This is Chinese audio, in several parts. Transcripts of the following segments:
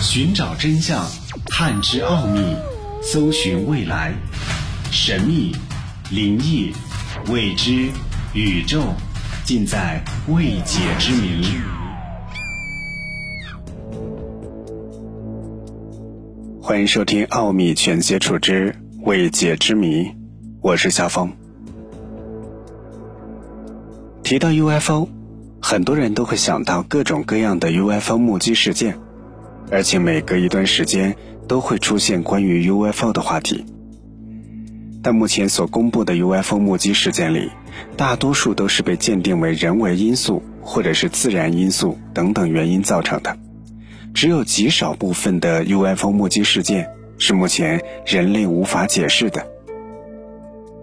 寻找真相，探知奥秘，搜寻未来，神秘、灵异、未知、宇宙，尽在未解之谜。欢迎收听《奥秘全接触之未解之谜》，我是小峰。提到 UFO，很多人都会想到各种各样的 UFO 目击事件。而且每隔一段时间都会出现关于 UFO 的话题，但目前所公布的 UFO 目击事件里，大多数都是被鉴定为人为因素或者是自然因素等等原因造成的，只有极少部分的 UFO 目击事件是目前人类无法解释的。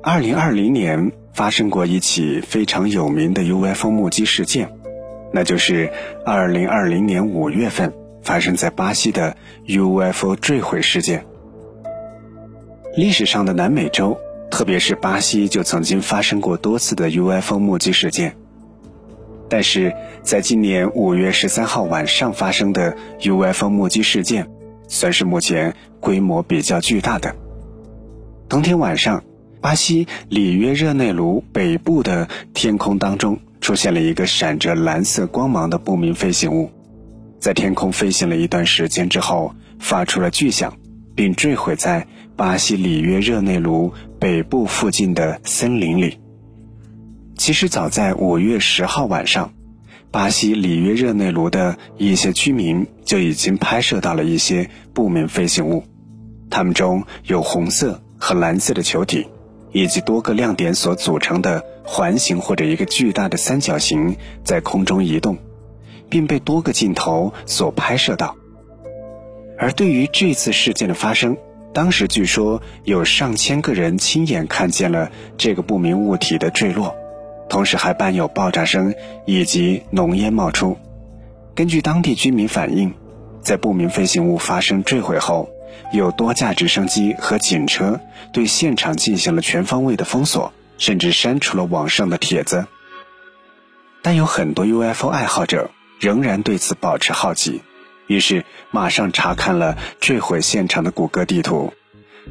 二零二零年发生过一起非常有名的 UFO 目击事件，那就是二零二零年五月份。发生在巴西的 UFO 坠毁事件。历史上的南美洲，特别是巴西，就曾经发生过多次的 UFO 目击事件。但是在今年五月十三号晚上发生的 UFO 目击事件，算是目前规模比较巨大的。当天晚上，巴西里约热内卢北部的天空当中出现了一个闪着蓝色光芒的不明飞行物。在天空飞行了一段时间之后，发出了巨响，并坠毁在巴西里约热内卢北部附近的森林里。其实早在五月十号晚上，巴西里约热内卢的一些居民就已经拍摄到了一些不明飞行物，它们中有红色和蓝色的球体，以及多个亮点所组成的环形或者一个巨大的三角形在空中移动。并被多个镜头所拍摄到。而对于这次事件的发生，当时据说有上千个人亲眼看见了这个不明物体的坠落，同时还伴有爆炸声以及浓烟冒出。根据当地居民反映，在不明飞行物发生坠毁后，有多架直升机和警车对现场进行了全方位的封锁，甚至删除了网上的帖子。但有很多 UFO 爱好者。仍然对此保持好奇，于是马上查看了坠毁现场的谷歌地图，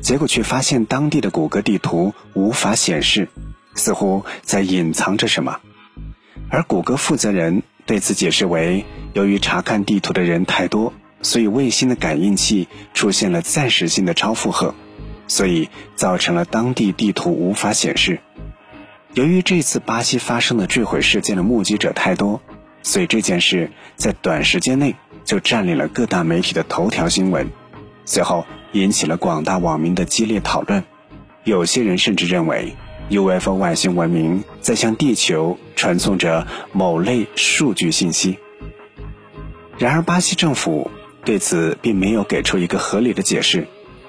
结果却发现当地的谷歌地图无法显示，似乎在隐藏着什么。而谷歌负责人对此解释为，由于查看地图的人太多，所以卫星的感应器出现了暂时性的超负荷，所以造成了当地地图无法显示。由于这次巴西发生的坠毁事件的目击者太多。所以这件事在短时间内就占领了各大媒体的头条新闻，随后引起了广大网民的激烈讨论。有些人甚至认为，UFO 外星文明在向地球传送着某类数据信息。然而，巴西政府对此并没有给出一个合理的解释。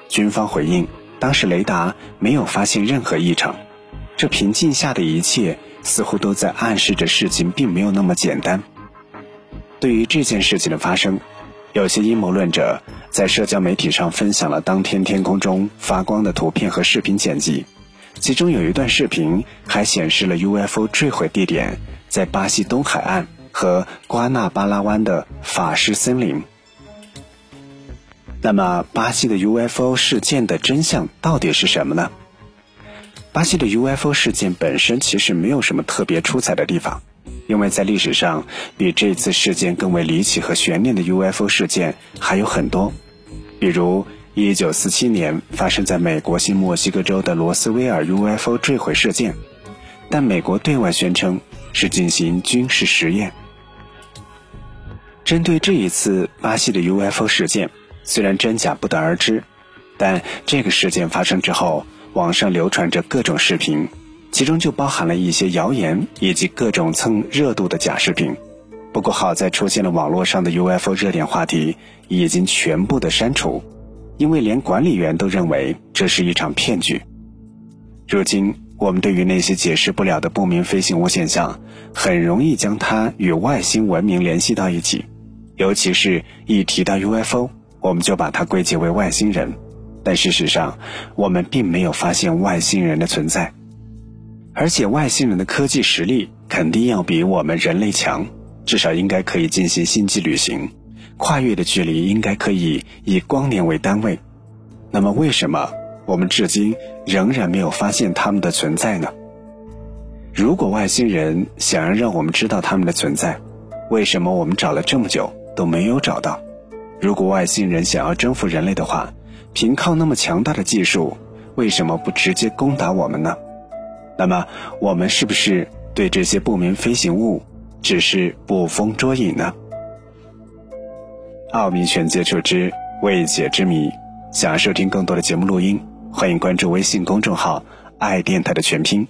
军方回应，当时雷达没有发现任何异常。这平静下的一切。似乎都在暗示着事情并没有那么简单。对于这件事情的发生，有些阴谋论者在社交媒体上分享了当天天空中发光的图片和视频剪辑，其中有一段视频还显示了 UFO 坠毁地点在巴西东海岸和瓜纳巴拉湾的法师森林。那么，巴西的 UFO 事件的真相到底是什么呢？巴西的 UFO 事件本身其实没有什么特别出彩的地方，因为在历史上比这次事件更为离奇和悬念的 UFO 事件还有很多，比如1947年发生在美国新墨西哥州的罗斯威尔 UFO 坠毁事件，但美国对外宣称是进行军事实验。针对这一次巴西的 UFO 事件，虽然真假不得而知，但这个事件发生之后。网上流传着各种视频，其中就包含了一些谣言以及各种蹭热度的假视频。不过好在出现了网络上的 UFO 热点话题已经全部的删除，因为连管理员都认为这是一场骗局。如今我们对于那些解释不了的不明飞行物现象，很容易将它与外星文明联系到一起，尤其是一提到 UFO，我们就把它归结为外星人。但事实上，我们并没有发现外星人的存在，而且外星人的科技实力肯定要比我们人类强，至少应该可以进行星际旅行，跨越的距离应该可以以光年为单位。那么，为什么我们至今仍然没有发现他们的存在呢？如果外星人想要让我们知道他们的存在，为什么我们找了这么久都没有找到？如果外星人想要征服人类的话，凭靠那么强大的技术，为什么不直接攻打我们呢？那么，我们是不是对这些不明飞行物只是捕风捉影呢？奥秘全接触之未解之谜。想收听更多的节目录音，欢迎关注微信公众号“爱电台”的全拼。